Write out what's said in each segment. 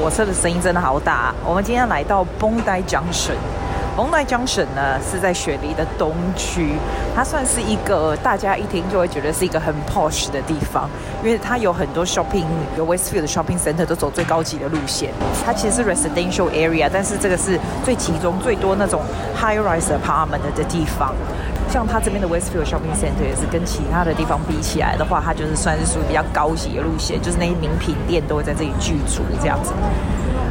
火车的声音真的好大。我们今天来到 Bondi Junction。Bondi Junction 呢是在雪梨的东区，它算是一个大家一听就会觉得是一个很 posh 的地方，因为它有很多 shopping，有 Westfield 的 shopping center 都走最高级的路线。它其实是 residential area，但是这个是最集中最多那种 high rise apartment 的地方。像它这边的 Westfield shopping center 也是跟其他的地方比起来的话，它就是算是属于比较高级的路线，就是那些名品店都会在这里聚足这样子。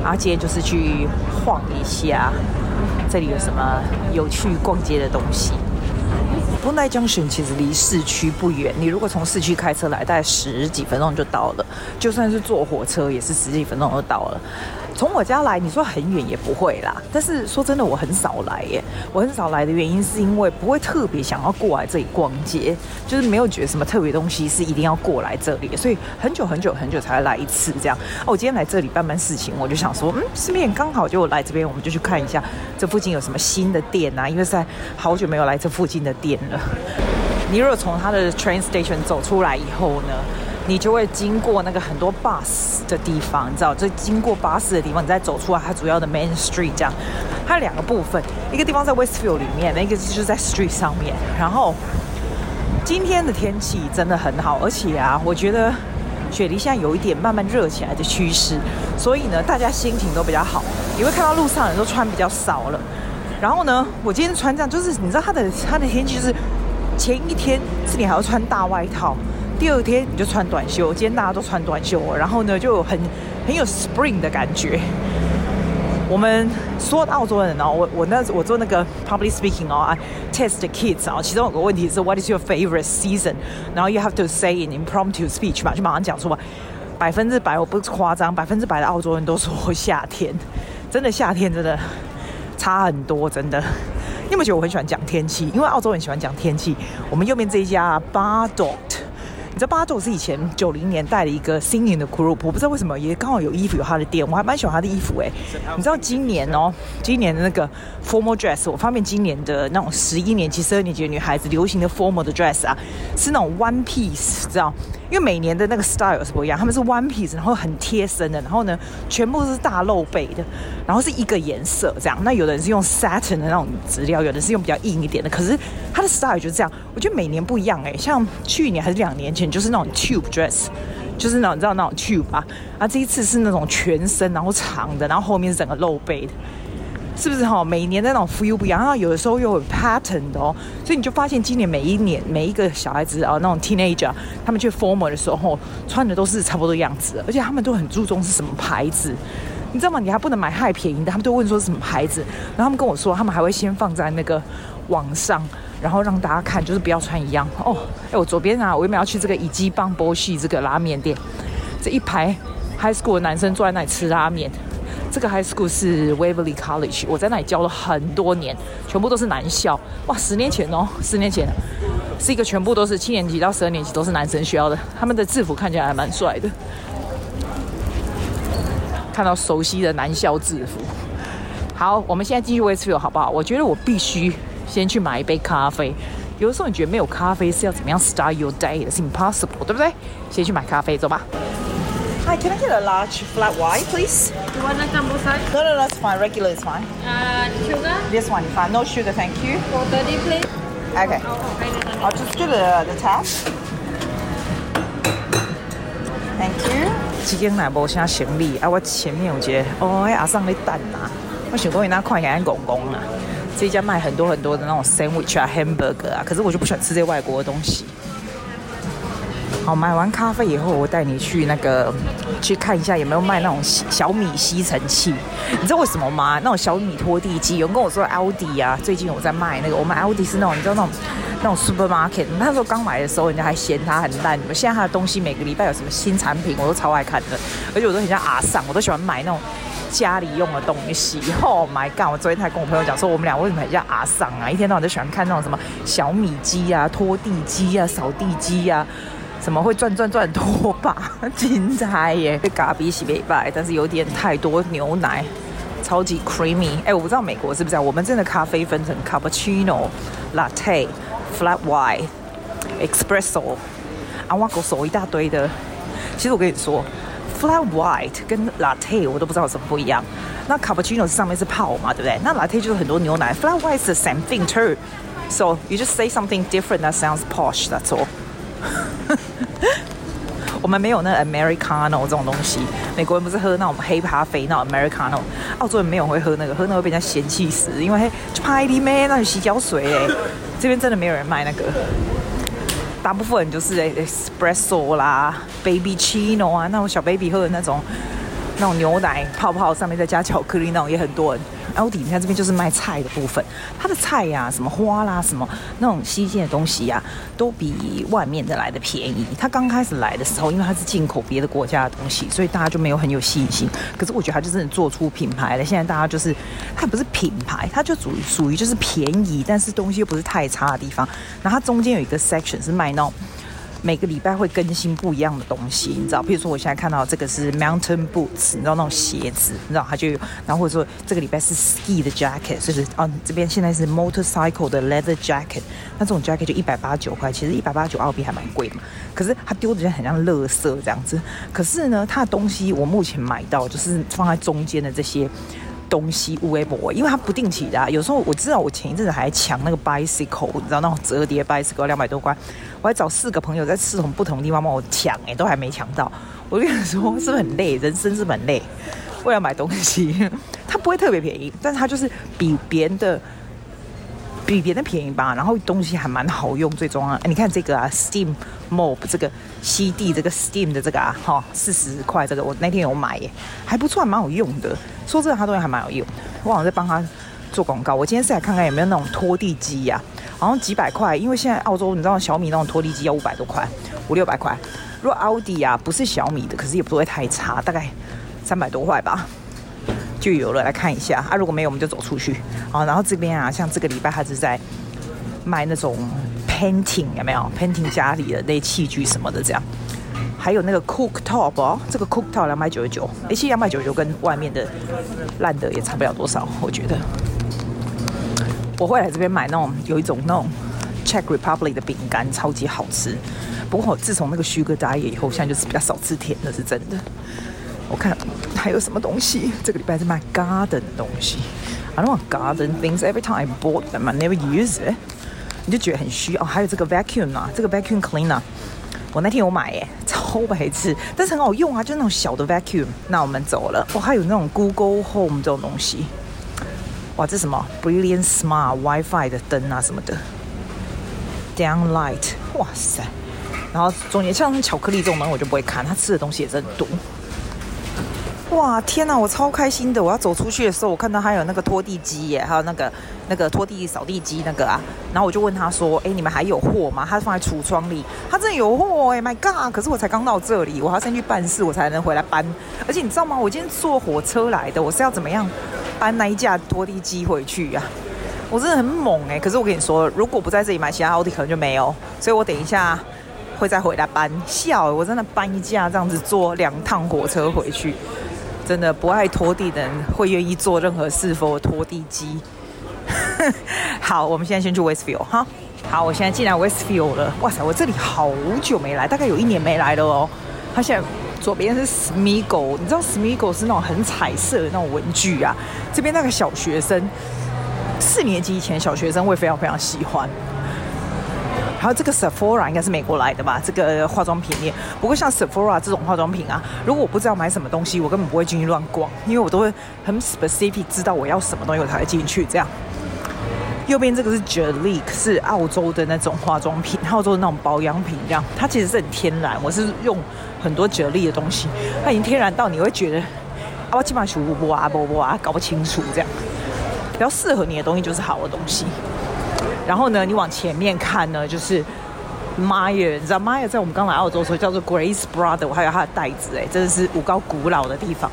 然后今天就是去晃一下。这里有什么有趣逛街的东西？Bondi Junction 其实离市区不远，你如果从市区开车来，大概十几分钟就到了；就算是坐火车，也是十几分钟就到了。从我家来，你说很远也不会啦。但是说真的，我很少来耶。我很少来的原因是因为不会特别想要过来这里逛街，就是没有觉得什么特别东西是一定要过来这里，所以很久很久很久才来一次这样。哦，我今天来这里办办事情，我就想说，嗯，顺便刚好就来这边，我们就去看一下这附近有什么新的店啊，因为在好久没有来这附近的店了。你如果从它的 train station 走出来以后呢，你就会经过那个很多 bus 的地方，你知道，就经过巴士的地方，你再走出来，它主要的 main street 这样，它两个部分，一个地方在 Westfield 里面，那个就是在 street 上面。然后今天的天气真的很好，而且啊，我觉得雪梨现在有一点慢慢热起来的趋势，所以呢，大家心情都比较好。你会看到路上人都穿比较少了。然后呢，我今天穿这样，就是你知道它的它的天气就是前一天是你还要穿大外套。第二天你就穿短袖，今天大家都穿短袖，然后呢就很很有 spring 的感觉。我们说澳洲人哦，我我那我做那个 public speaking 哦 test the kids 哦，其中有个问题是 What is your favorite season？然后 you have to say in impromptu speech 嘛，就马上讲出来。百分之百我不夸张，百分之百的澳洲人都说夏天，真的夏天真的差很多，真的。你有没有觉得我很喜欢讲天气？因为澳洲人喜欢讲天气。我们右边这一家 Bardot。知道巴豆是以前九零年代的一个 singing 的 group，我不知道为什么也刚好有衣服有他的店，我还蛮喜欢他的衣服哎。你知道今年哦，今年的那个 formal dress，我发现今年的那种十一年级、十二年级的女孩子流行的 formal 的 dress 啊，是那种 one piece，知道？因为每年的那个 style 是不一样，他们是 one piece，然后很贴身的，然后呢，全部都是大露背的，然后是一个颜色这样。那有的人是用 satin 的那种质料，有的是用比较硬一点的。可是它的 style 就是这样，我觉得每年不一样哎。像去年还是两年前，就是那种 tube dress，就是那种你知道那种 tube 吧？啊，这一次是那种全身然后长的，然后后面是整个露背的。是不是哈？每年的那种 feel 不一样，然后有的时候又有 pattern 的哦，所以你就发现今年每一年每一个小孩子啊，那种 teenager，他们去 formal 的时候穿的都是差不多样子，而且他们都很注重是什么牌子，你知道吗？你还不能买太便宜的，他们都问说是什么牌子，然后他们跟我说，他们还会先放在那个网上，然后让大家看，就是不要穿一样哦。哎，我左边啊，我有没有要去这个以基棒波西这个拉面店？这一排 high school 的男生坐在那里吃拉面。这个 high school 是 Waverly College，我在那里教了很多年，全部都是男校。哇，十年前哦，十年前是一个全部都是七年级到十二年级都是男生学校的，他们的制服看起来还蛮帅的。看到熟悉的男校制服。好，我们现在继续 Westfield 好不好？我觉得我必须先去买一杯咖啡。有的时候你觉得没有咖啡是要怎么样 start your day？是 impossible，对不对？先去买咖啡，走吧。Hi, can I get a large flat white, please? You want a jumbo size? No, no, that's fine. Regular is fine. Uh, sugar? This one is fine. No sugar, thank you. For 30, please. Okay. I'll just do the, the tap. Thank you. 这间奶无啥行李啊，我前面有觉得哦，阿桑的蛋呐，我想讲伊那看起来公公啊。这家卖很多很多的那种 sandwich 啊，hamburger 啊，可是我就不喜欢吃这些外国的东西。好，买完咖啡以后，我带你去那个去看一下有没有卖那种小米吸尘器。你知道为什么吗？那种小米拖地机，有人跟我说 Aldi 啊，最近我在卖那个。我们 Aldi 是那种你知道那种那种 supermarket。那时候刚买的时候，人家还嫌它很烂。现在它的东西每个礼拜有什么新产品，我都超爱看的。而且我都很像阿桑，我都喜欢买那种家里用的东西。Oh my god！我昨天还跟我朋友讲说，我们俩为什么很像阿桑啊？一天到晚都喜欢看那种什么小米机啊、拖地机啊、扫地机啊。怎么会转转转拖把？精彩耶！被咖比洗没白，但是有点太多牛奶，超级 creamy。哎，我不知道美国是不是这样？我们真的咖啡分成 cappuccino、latte、flat white、espresso，啊，我狗手一大堆的。其实我跟你说 flat white 跟 latte 我都不知道有什么不一样。那 cappuccino 上面是泡嘛，对不对？那 latte 就是很多牛奶，flat white 是 same thing too。So you just say something different that sounds posh. That's all. 我们没有那 Americano 这种东西。美国人不是喝那种黑咖啡那 Americano，澳洲人没有会喝那个，喝那个会被人家嫌弃死，因为就派里面那种洗脚水哎。这边真的没有人卖那个，大部分人就是 Espresso 啦，Babycino 啊，那种小 baby 喝的那种，那种牛奶泡泡上面再加巧克力那种也很多人。奥迪，你看这边就是卖菜的部分，它的菜呀、什么花啦，什么那种新鲜的东西呀、都比外面的来的便宜。它刚开始来的时候，因为它是进口别的国家的东西，所以大家就没有很有信心。可是我觉得它就真的做出品牌了。现在大家就是，它不是品牌，它就属于属于就是便宜，但是东西又不是太差的地方。然后它中间有一个 section 是卖那种。每个礼拜会更新不一样的东西，你知道？比如说我现在看到这个是 mountain boots，你知道那种鞋子，你知道它就有。然后或者说这个礼拜是 ski 的 jacket，就是啊，这边现在是 motorcycle 的 leather jacket，那这种 jacket 就一百八十九块，其实一百八十九澳币还蛮贵的嘛。可是它丢的就很像垃圾这样子。可是呢，它的东西我目前买到就是放在中间的这些。东西无微博，因为它不定期的、有时候我知道，我前一阵子还抢那个 bicycle，你知道那种折叠 bicycle 两百多块，我还找四个朋友在四种不同的地方帮我抢，哎，都还没抢到。我跟你说，是不是很累？人生是不是很累？为了买东西，它不会特别便宜，但是它就是比别人的。比别人便宜吧，然后东西还蛮好用，最重要。你看这个啊，Steam Mop 这个吸地这个 Steam 的这个啊，哈，四十块这个，我那天有买耶，还不错，还蛮好用的。说真的，它东西还蛮好用。我好像在帮他做广告。我今天是来看看有没有那种拖地机呀、啊，好像几百块，因为现在澳洲你知道小米那种拖地机要五百多块，五六百块。如果奥迪啊不是小米的，可是也不会太差，大概三百多块吧。就有了，来看一下啊！如果没有，我们就走出去。啊，然后这边啊，像这个礼拜，他是在卖那种 painting 有没有？painting 家里的那些器具什么的，这样。还有那个 cooktop 哦，这个 cooktop 两百九十九，其实两百九十九跟外面的烂的也差不了多少，我觉得。我会来这边买那种有一种那种 Czech Republic 的饼干，超级好吃。不过我自从那个 Sugar Diet 以后，现在就是比较少吃甜的，是真的。我看还有什么东西？这个礼拜是卖 garden 的东西。I don't want garden things. Every time I bought them, I never use it. 你就觉得很虚哦。还有这个 vacuum 啊，这个 vacuum cleaner，我那天有买耶，超白痴，但是很好用啊，就那种小的 vacuum。那我们走了。哦，还有那种 Google Home 这种东西。哇，这什么？Brilliant Smart WiFi 的灯啊什么的。Downlight，哇塞。然后中间像巧克力这种东西我就不会看，他吃的东西也是很多。哇天哪，我超开心的！我要走出去的时候，我看到还有那个拖地机耶，还有那个那个拖地扫地机那个啊。然后我就问他说：“哎，你们还有货吗？”他放在橱窗里，他真的有货哎！My God！可是我才刚到这里，我要先去办事，我才能回来搬。而且你知道吗？我今天坐火车来的，我是要怎么样搬那一架拖地机回去呀？我真的很猛哎！可是我跟你说，如果不在这里买，其他奥迪可能就没有。所以我等一下会再回来搬。笑，我真的搬一架这样子坐两趟火车回去。真的不爱拖地的人会愿意做任何事否拖地机。好，我们现在先去 Westfield 哈。好，我现在进来 Westfield 了。哇塞，我这里好久没来，大概有一年没来了哦。它现在左边是 Smiggle，你知道 Smiggle 是那种很彩色的那种文具啊。这边那个小学生，四年级以前小学生会非常非常喜欢。还有这个 Sephora 应该是美国来的吧？这个化妆品店。不过像 Sephora 这种化妆品啊，如果我不知道买什么东西，我根本不会进去乱逛，因为我都会很 specific 知道我要什么东西，我才会进去。这样。右边这个是 Gelique，是澳洲的那种化妆品，澳洲的那种保养品，这样。它其实是很天然，我是用很多 Gelique 的东西，它已经天然到你会觉得啊，我基本上不啊不不啊，搞不清楚这样。比较适合你的东西就是好的东西。然后呢，你往前面看呢，就是 Mayer 你知道 Mayer 在我们刚来澳洲的时候叫做 Grace Brother，我还有它的袋子，哎，真的是五高古老的地方。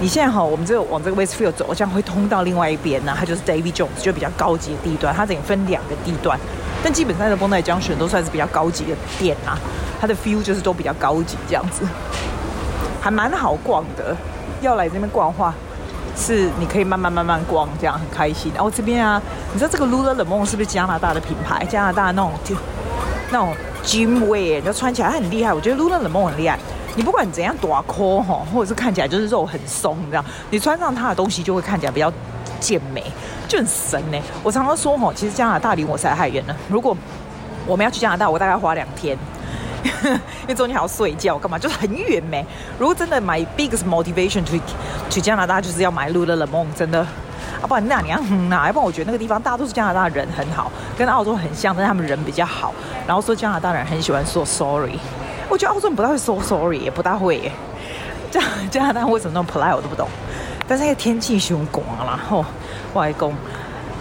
你现在哈，我们这个往这个 Westfield 走，这样会通到另外一边呢，它就是 David Jones，就比较高级的地段。它等于分两个地段，但基本上的 Bondi Junction 都算是比较高级的店啊。它的 feel 就是都比较高级这样子，还蛮好逛的。要来这边逛的话。是，你可以慢慢慢慢逛，这样很开心。然后这边啊，你知道这个 Lululemon 是不是加拿大的品牌？加拿大那种就那种 gym wear，就穿起来很厉害。我觉得 Lululemon 很厉害，你不管怎样短裤哈，或者是看起来就是肉很松，这样你穿上它的东西就会看起来比较健美，就很神呢。我常常说哈，其实加拿大离我实在太远了。如果我们要去加拿大，我大概花两天，因为中间还要睡觉干嘛，就是很远没。如果真的买 biggest motivation to 去加拿大，就是要买 Lululemon，真的。啊，不然那你要哪？要不然我觉得那个地方大多数加拿大人很好，跟澳洲很像，但是他们人比较好。然后说加拿大人很喜欢说 sorry，我觉得澳洲人不大会说 sorry，也不大会耶。加加拿大为什么那么 polite 我都不懂。但是那个天气凶广啦，吼，外公。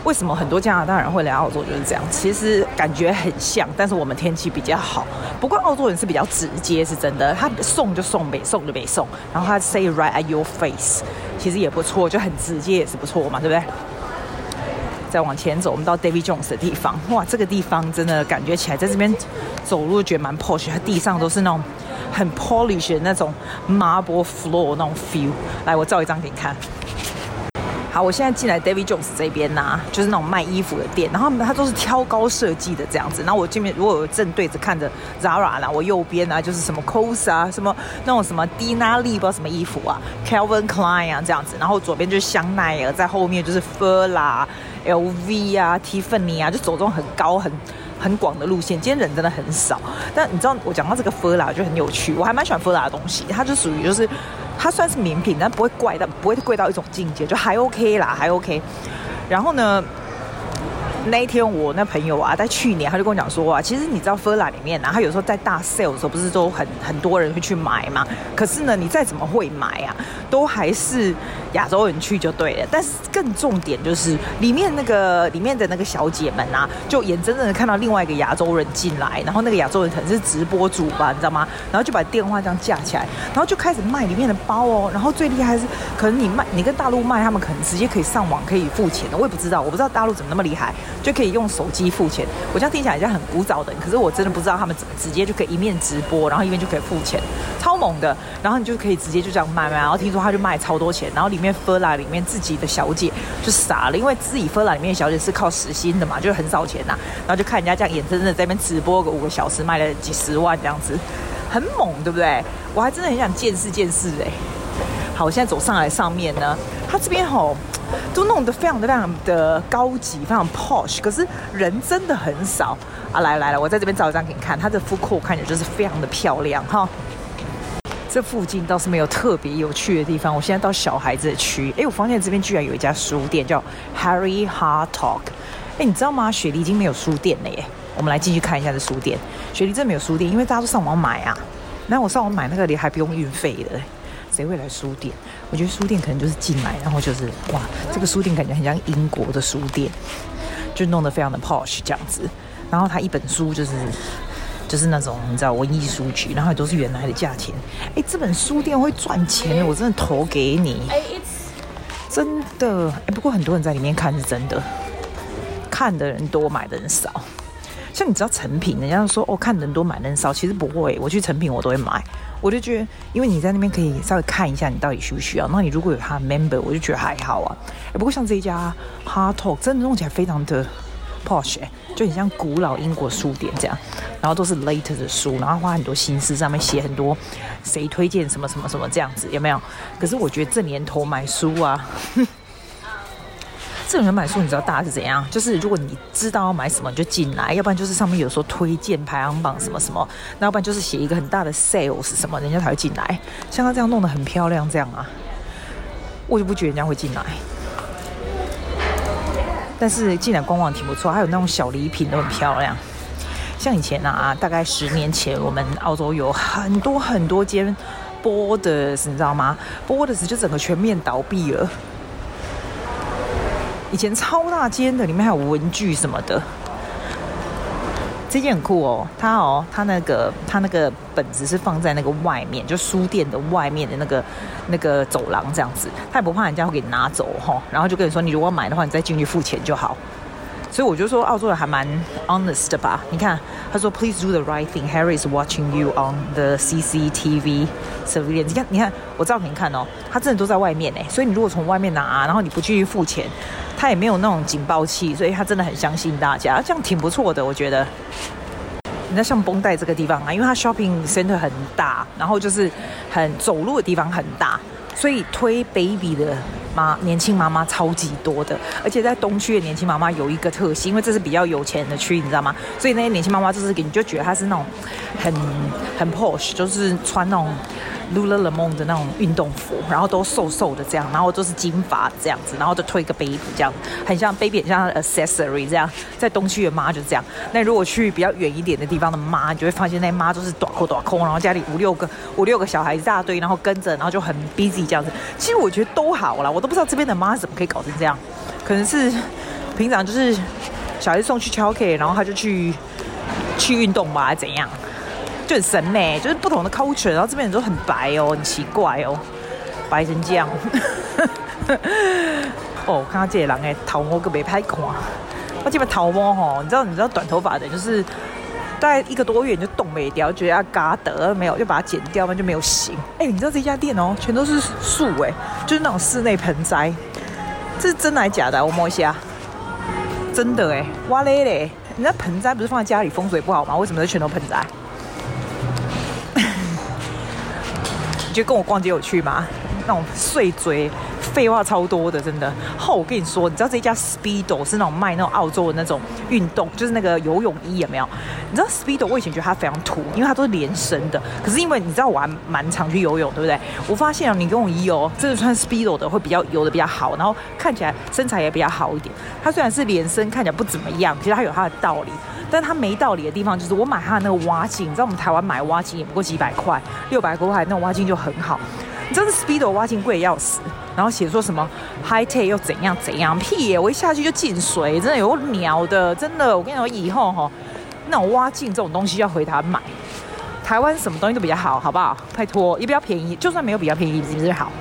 为什么很多加拿大人会来澳洲就是这样？其实感觉很像，但是我们天气比较好。不过澳洲人是比较直接，是真的。他送就送，没送就没送。然后他 say right at your face，其实也不错，就很直接也是不错嘛，对不对？再往前走，我们到 David Jones 的地方。哇，这个地方真的感觉起来，在这边走路觉得蛮 posh。它地上都是那种很 polish 的那种 marble floor 那种 feel。来，我照一张给你看。好，我现在进来 David Jones 这边呐、就是那种卖衣服的店，然后它都是挑高设计的这样子。然后我这边如果有正对着看着 Zara 啦，我右边啊就是什么 COS 啊，什么那种什么 Dina Lee 不知道什么衣服啊，Calvin Klein 啊这样子。然后左边就是香奈儿，在后面就是 Fila、LV 啊、Tiffany 啊，就走这种很高很很广的路线。今天人真的很少，但你知道我讲到这个 Fila 就很有趣，我还蛮喜欢 Fila 的东西，它就属于就是。它算是名品，但不会贵到不会贵到一种境界，就还 OK 啦，还 OK。然后呢，那一天我那朋友啊，在去年他就跟我讲说啊，其实你知道 Fila 里面啊，他有时候在大 sale 的时候，不是都很很多人会去买嘛？可是呢，你再怎么会买啊，都还是亚洲人去就对了。但是更重点就是里面那个里面的那个小姐们啊，就眼睁睁的看到另外一个亚洲人进来，然后那个亚洲人可能是直播主吧，你知道吗？然后就把电话这样架起来，然后就开始卖里面的包哦。然后最厉害是，可能你卖你跟大陆卖，他们可能直接可以上网可以付钱的。我也不知道，我不知道大陆怎么那么厉害。就可以用手机付钱，我这样听起来好像很古早的，可是我真的不知道他们怎么直接就可以一面直播，然后一面就可以付钱，超猛的。然后你就可以直接就这样卖卖，然后听说他就卖超多钱，然后里面 f 拉里面自己的小姐就傻了，因为自己 f 拉里面的小姐是靠时薪的嘛，就是很少钱呐。然后就看人家这样眼睁睁的在那边直播个五个小时，卖了几十万这样子，很猛，对不对？我还真的很想见识见识哎。好，我现在走上来上面呢，他这边吼。都弄得非常的非常的高级，非常 posh，可是人真的很少啊！来来来，我在这边照一张给你看，它的 f o o 看起来就是非常的漂亮哈。这附近倒是没有特别有趣的地方。我现在到小孩子的区，哎，我发现这边居然有一家书店叫 Harry Hard Talk。哎，你知道吗？雪梨已经没有书店了耶。我们来继续看一下这书店。雪梨真的没有书店，因为大家都上网买啊。那我上网买那个，你还不用运费的。谁会来书店？我觉得书店可能就是进来，然后就是哇，这个书店感觉很像英国的书店，就弄得非常的 posh 这样子。然后他一本书就是就是那种你知道文艺书局，然后也都是原来的价钱。哎，这本书店会赚钱，我真的投给你，真的。哎，不过很多人在里面看是真的，看的人多，买的人少。像你知道成品，人家说哦，看的人多，买的人少，其实不会。我去成品我都会买。我就觉得，因为你在那边可以稍微看一下，你到底需不需要。那你如果有他的 member，我就觉得还好啊。不过像这一家 Hard Talk，真的弄起来非常的 posh，就很像古老英国书店这样。然后都是 later 的书，然后花很多心思，上面写很多谁推荐什么什么什么这样子，有没有？可是我觉得这年头买书啊。这人买书，你知道大概是怎样？就是如果你知道要买什么，你就进来；要不然就是上面有时候推荐排行榜什么什么；那要不然就是写一个很大的 sales 什么，人家才会进来。像他这样弄得很漂亮，这样啊，我就不觉得人家会进来。但是进来官网挺不错，还有那种小礼品都很漂亮。像以前啊，大概十年前，我们澳洲有很多很多间 Borders，你知道吗？Borders 就整个全面倒闭了。以前超大间的，里面还有文具什么的，这件很酷哦。它哦，它那个它那个本子是放在那个外面，就书店的外面的那个那个走廊这样子，他也不怕人家会给你拿走哈、哦。然后就跟你说，你如果买的话，你再进去付钱就好。所以我就说澳洲人还蛮 honest 的吧？你看，他说 Please do the right thing. Harry is watching you on the CCTV surveillance. 你看，你看，我照给你看哦，他真的都在外面哎。所以你如果从外面拿，然后你不继续付钱，他也没有那种警报器，所以他真的很相信大家，这样挺不错的，我觉得。你像绷带这个地方啊，因为它 shopping center 很大，然后就是很走路的地方很大，所以推 baby 的妈年轻妈妈超级多的。而且在东区的年轻妈妈有一个特性，因为这是比较有钱的区，你知道吗？所以那些年轻妈妈就是给你就觉得她是那种很很 posh，就是穿那种。Lululemon 的那种运动服，然后都瘦瘦的这样，然后都是金发这样子，然后就推个 baby 这样，很像 baby，很像 accessory 这样。在东区的妈就这样，那如果去比较远一点的地方的妈，你就会发现那妈都是短裤短裤，然后家里五六个五六个小孩一大堆，然后跟着，然后就很 busy 这样子。其实我觉得都好啦，我都不知道这边的妈怎么可以搞成这样，可能是平常就是小孩送去 childcare，然后他就去去运动吧，还怎样？就很神呢，就是不同的 culture，然后这边人都很白哦，很奇怪哦，白成这样。哦，看到这些人哎，头毛个没拍看，我这边头毛哈，你知道你知道短头发的，就是大概一个多月你就冻没掉，觉得要嘎得没有，就把它剪掉，那就没有型。哎，你知道这家店哦，全都是树哎，就是那种室内盆栽，这是真的还假的？我摸一下，真的哎，哇嘞嘞，你那盆栽不是放在家里风水不好吗？为什么是全都盆栽？你觉得跟我逛街有趣吗？那种碎嘴、废话超多的，真的。好，我跟你说，你知道这家 Speedo 是那种卖那种澳洲的那种运动，就是那个游泳衣，有没有？你知道 Speedo 我以前觉得它非常土，因为它都是连身的。可是因为你知道我还蛮常去游泳，对不对？我发现啊，你游泳衣哦，真的穿 Speedo 的会比较游得比较好，然后看起来身材也比较好一点。它虽然是连身，看起来不怎么样，其实它有它的道理。但它没道理的地方就是，我买它的那个蛙镜，你知道我们台湾买蛙镜也不过几百块，六百多块那种蛙镜就很好。你知道 Speedo 蛙镜贵要死，然后写说什么 High Tech 又怎样怎样，屁耶！我一下去就进水，真的有鸟的，真的。我跟你说，以后哈，那种蛙镜这种东西要回台湾买。台湾什么东西都比较好，好不好？拜托，也比较便宜，就算没有比较便宜，是不是好？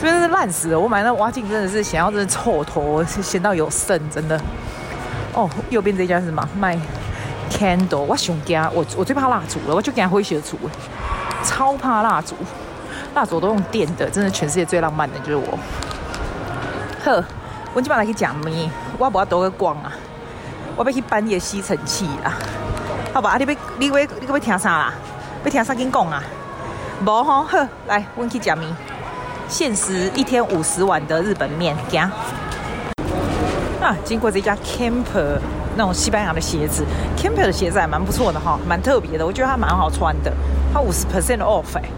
这边是烂死了，我买那蛙镜真的是想要真的臭头，闲到有剩，真的。哦，右边这家是什么？卖 candle，我想惊，我我最怕蜡烛了，我就惊灰学烛，超怕蜡烛，蜡烛都用电的，真的全世界最浪漫的就是我。呵，我今晚来去讲咪，我不要多个光啊，我要去搬夜吸尘器啦，好吧？你要你要你要听啥啦？要听啥？跟讲啊？无吼，呵，来，我去讲咪，限时一天五十碗的日本面，行。啊，经过这家 Camper 那种西班牙的鞋子，Campbell 的鞋子还蛮不错的哈，蛮特别的，我觉得它蛮好穿的，它五十 percent off 哎、欸，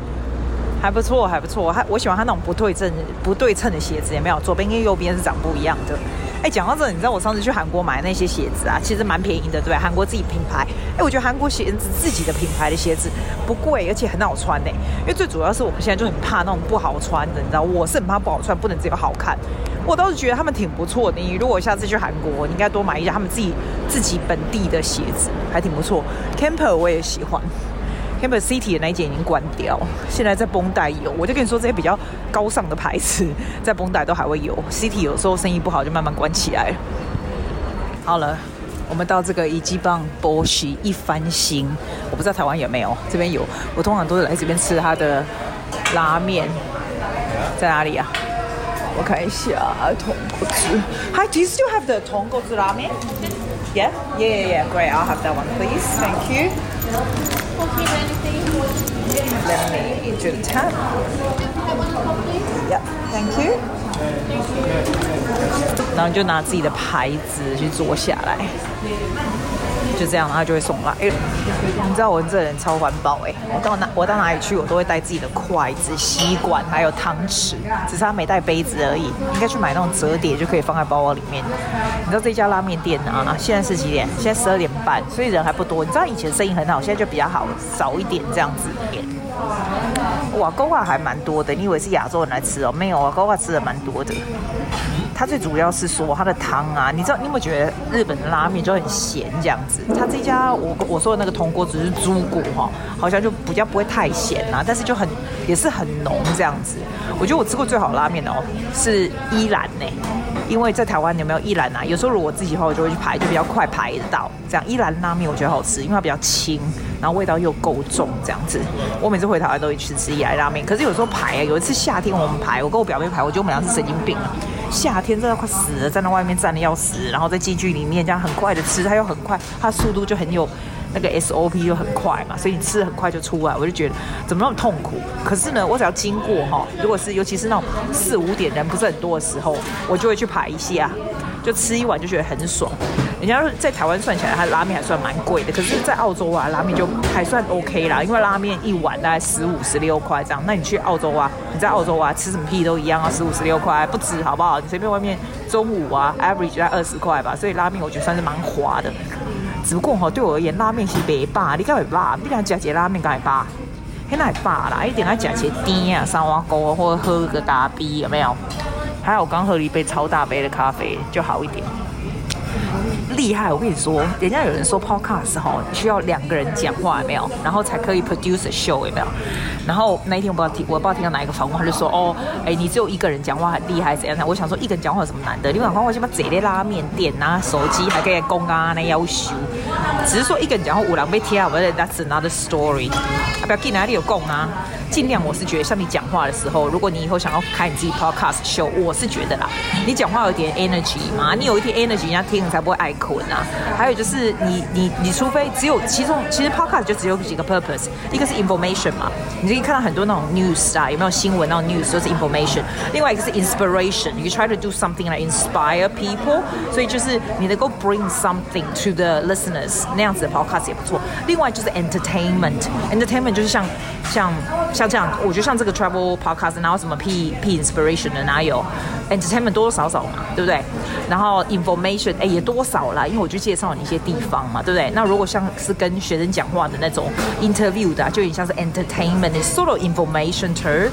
还不错，还不错，还我喜欢它那种不对称、不对称的鞋子，也没有左边跟右边是长不一样的。哎，讲到这，你知道我上次去韩国买那些鞋子啊，其实蛮便宜的，对吧？韩国自己品牌，哎，我觉得韩国鞋子自己的品牌的鞋子不贵，而且很好穿呢。因为最主要是我们现在就很怕那种不好穿的，你知道，我是很怕不好穿，不能只有好看。我倒是觉得他们挺不错的。你如果下次去韩国，你应该多买一下他们自己自己本地的鞋子，还挺不错。Camper 我也喜欢，Camper City 的那一间已经关掉，现在在绷带有。我就跟你说，这些比较高尚的牌子在绷带都还会有。City 有时候生意不好就慢慢关起来。好了，我们到这个一级棒波西一番新，我不知道台湾有没有，这边有。我通常都是来这边吃它的拉面，在哪里啊？我看一下，豚骨汁。Hi, do you still have the 豚骨汁拉面？Yeah, yeah, yeah, yeah. Great, I'll have that one, please. Thank you. Let me into the tab. Yeah. thank you. 然后就拿自己的牌子去坐下来。就这样，他就会送来。哎，你知道我这人超环保哎！我到哪我到哪里去，我都会带自己的筷子、吸管还有汤匙，只是他没带杯子而已。应该去买那种折叠，就可以放在包包里面。你知道这家拉面店啊，现在是几点？现在十二点半，所以人还不多。你知道以前生意很好，现在就比较好，少一点这样子。哇，勾画还蛮多的，你以为是亚洲人来吃哦？没有啊，勾画吃的蛮多的。它最主要是说它的汤啊，你知道你有没有觉得日本的拉面就很咸这样子？它这家我我说的那个铜锅只是猪骨哈，好像就比较不会太咸啊，但是就很也是很浓这样子。我觉得我吃过最好拉面哦是一兰呢，因为在台湾有没有一兰啊？有时候如果我自己的话，我就会去排，就比较快排得到。这样一兰拉面我觉得好吃，因为它比较轻，然后味道又够重这样子。我每次回台湾都会去吃一兰拉面，可是有时候排啊，有一次夏天我们排，我跟我表妹排，我觉得我们俩是神经病。夏天真的快死了，站在外面站的要死，然后在寄居里面这样很快的吃，它又很快，它速度就很有那个 SOP 就很快嘛，所以你吃的很快就出来，我就觉得怎么那么痛苦。可是呢，我只要经过哈，如果是尤其是那种四五点人不是很多的时候，我就会去排一下。就吃一碗就觉得很爽，人家在台湾算起来，它拉面还算蛮贵的，可是，在澳洲啊，拉面就还算 OK 啦，因为拉面一碗大概十五、十六块这样。那你去澳洲啊，你在澳洲啊，吃什么屁都一样啊，十五、十六块不止，好不好？你随便外面中午啊，average 在二十块吧，所以拉面我觉得算是蛮划的。只不过哈，对我而言，拉面是白霸，你敢会霸？你俩加些拉面敢会霸？现在还饱啦，一定要加些甜啊、三碗糕或者喝个咖啡，有没有？还好我刚喝了一杯超大杯的咖啡，就好一点。厉害！我跟你说，人家有人说 podcast 哈需要两个人讲话，有没有？然后才可以 produce a show，有没有？然后那一天我不知道听，我不知道听到哪一个访问，他就说哦，哎，你只有一个人讲话很厉害，怎样？我想说，一个人讲话有什么难的？你讲话我先把这类拉面店啊，手机还可以供啊，那要修。只是说一个人讲话五两被贴啊，我 that's another story。不要紧，哪里有供啊？尽量，我是觉得像你讲话的时候，如果你以后想要开你自己 podcast 秀我是觉得啦，你讲话有点 energy 嘛，你有一点 energy，人家听了才不会爱困啊。还有就是你你你除非只有其中其实 podcast 就只有几个 purpose，一个是 information 嘛，你可以看到很多那种 news 啊，有没有新闻那种 news 都是 information。另外一个是 inspiration，you try to do something like inspire people，所以就是你能够 bring something to the listeners，那样子的 podcast 也不错。另外就是 entertainment，entertainment 就是像像。像这样，我觉得像这个 travel podcast，哪有什么 P P inspiration 的，哪有 entertainment 多多少少嘛，对不对？然后 information 哎也多少啦，因为我就介绍你一些地方嘛，对不对？那如果像是跟学生讲话的那种 interview 的，就有点像是 entertainment，is sort of information too。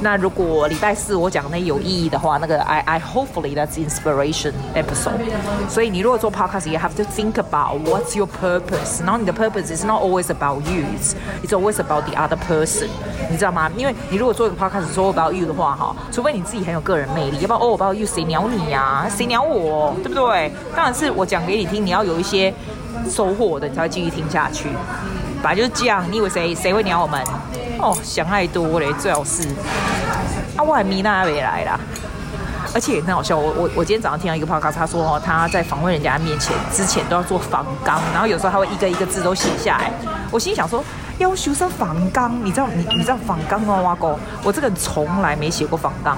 那如果礼拜四我讲那有意义的话，那个 I I hopefully that's inspiration episode。所以你如果做 podcast，you have to think about what's your purpose。然后你的 purpose is not always about you，it's it's always about the other person。 你知道吗？因为你如果做一个 podcast 说 about you 的话，哈，除非你自己很有个人魅力，要不然 all about you 谁鸟你呀？谁鸟我？对不对？当然是我讲给你听，你要有一些收获的，你才会继续听下去。本来就是这样，你以为谁谁会鸟我们？哦，想太多嘞，最好是啊，我还米娜没来啦。而且很好笑，我我我今天早上听到一个 podcast，他说，他在访问人家面前之前都要做访纲，然后有时候他会一个一个字都写下来。我心想说。要修上访纲，你知道你你知道访纲吗？哇哥，我这个人从来没写过访纲，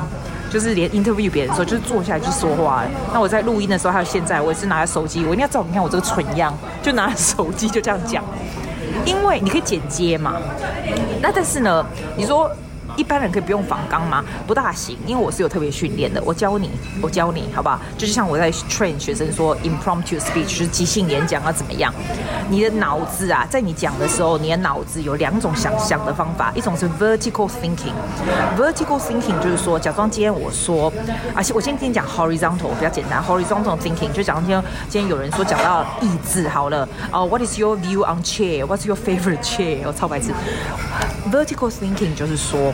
就是连 interview 别人的时候，就是坐下来就说话。那我在录音的时候，还有现在，我也是拿着手机，我一定要照你看我这个蠢样，就拿着手机就这样讲，因为你可以剪接嘛。那但是呢，你说。一般人可以不用访纲吗？不大行，因为我是有特别训练的。我教你，我教你，好不好？就是像我在 train 学生说，impromptu speech 就是即兴演讲要怎么样？你的脑子啊，在你讲的时候，你的脑子有两种想象的方法，一种是 vertical thinking。vertical thinking 就是说，假装今天我说，而且我先跟你讲 horizontal 比较简单，horizontal thinking 就假装今天今天有人说讲到椅子好了，哦、what is your view on chair？What's your favorite chair？我超白痴。vertical thinking 就是说。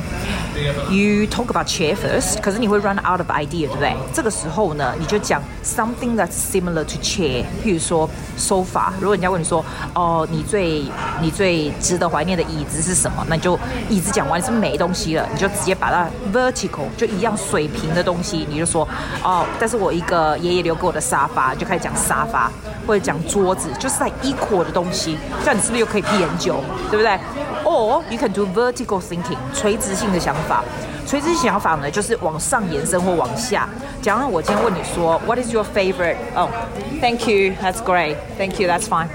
You talk about chair first，可是你会 run out of idea，对不对？这个时候呢，你就讲 something that's similar to chair，譬如说 sofa。如果人家问你说，哦，你最你最值得怀念的椅子是什么？那你就椅子讲完是没东西了，你就直接把它 vertical，就一样水平的东西，你就说，哦，但是我一个爷爷留给我的沙发，就开始讲沙发，或者讲桌子，就是在 equal 的东西，这样你是不是又可以批很久，对不对？Or you can do vertical thinking，垂直性的想法。垂直性想法呢，就是往上延伸或往下。假如我今天问你说，What is your favorite？哦，Thank you，That's great，Thank you，That's fine。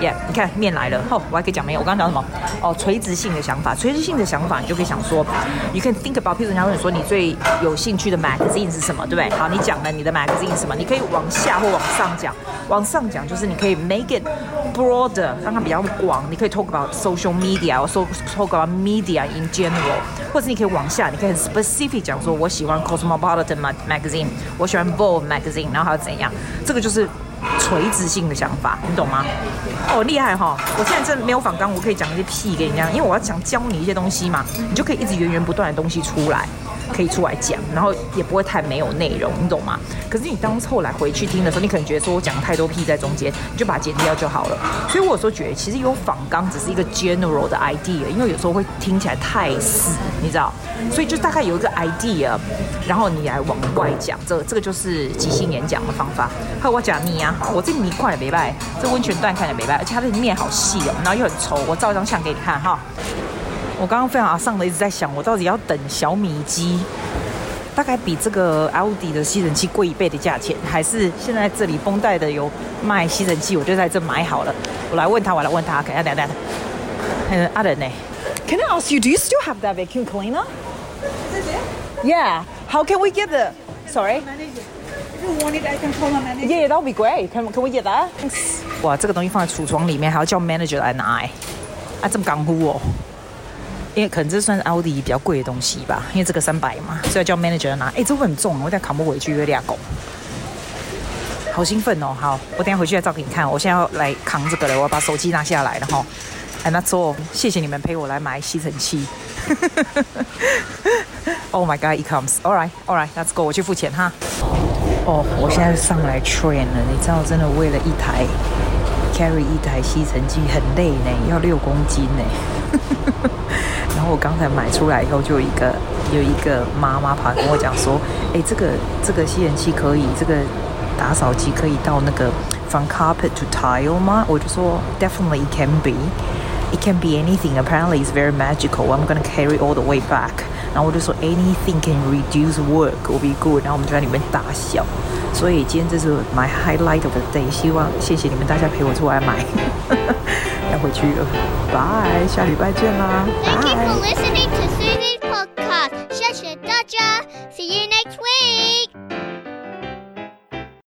Yeah，你看面来了。哦，我还可以讲没有？我刚刚讲什么？哦，垂直性的想法。垂直性的想法，你就可以想说，You can think about。譬如人家问你说，你最有兴趣的 magazine 是什么？对不对？好，你讲了你的 magazine 是什么？你可以往下或往上讲。往上讲就是你可以 make it broader，让它比较广。你可以 talk about social media，或 talk about media in general。或者你可以往下，你可以很 specific 讲说，我喜欢 Cosmopolitan magazine，我喜欢 Vogue magazine，然后还有怎样？这个就是。垂直性的想法，你懂吗？哦，厉害哈！我现在真没有反纲，我可以讲一些屁给你讲，因为我要想教你一些东西嘛，你就可以一直源源不断的东西出来。可以出来讲，然后也不会太没有内容，你懂吗？可是你当后来回去听的时候，你可能觉得说我讲太多屁在中间，你就把它剪掉就好了。所以我有时候觉得，其实有仿纲只是一个 general 的 idea，因为有时候会听起来太死，你知道？所以就大概有一个 idea，然后你来往外讲，这这个就是即兴演讲的方法。还有我讲你啊，我这米块也没败，这温泉蛋看起来没败，而且它的面好细哦，然后又很稠。我照一张相给你看哈。我刚刚非常阿上的一直在想，我到底要等小米机，大概比这个奥迪的吸尘器贵一倍的价钱，还是现在这里绷带的有卖吸尘器，我就在这买好了。我来问他，我来问他，等下等下等下。嗯，阿仁呢？Can I ask you, do you still have that vacuum cleaner? Yeah. How can we get the? Sorry. If you want it, I can call my manager. Yeah, that would be great. Can can we get that? 哇，这个东西放在橱窗里面，还要叫 manager 来拿，哎，啊，这么干乎哦。因为可能这算是奥迪比较贵的东西吧，因为这个三百嘛，所以叫 manager 拿。哎，这个很重，我等下扛不回去，有点狗。好兴奋哦！好，我等下回去再照给你看。我现在要来扛这个了，我要把手机拿下来了哈。And that's all，谢谢你们陪我来买吸尘器。Oh my God, it comes. All right, all right, let's go. 我去付钱哈。哦、我现在上来 train 了，你知道，真的为了一台 carry 一台吸尘器很累呢，要六公斤呢。然后我刚才买出来以后，就有一个有一个妈妈跑来跟我讲说，哎，这个这个吸尘器可以，这个打扫机可以到那个从 carpet to tile 吗？我就说 definitely can be. It can be anything. Apparently, it's very magical. I'm gonna carry all the way back. 然后我就说，anything can reduce work will be good。然后我们就在里面大笑。所以今天这是 my highlight of the day。希望谢谢你们大家陪我出来买，要回去了。Bye，下礼拜见啦。Bye。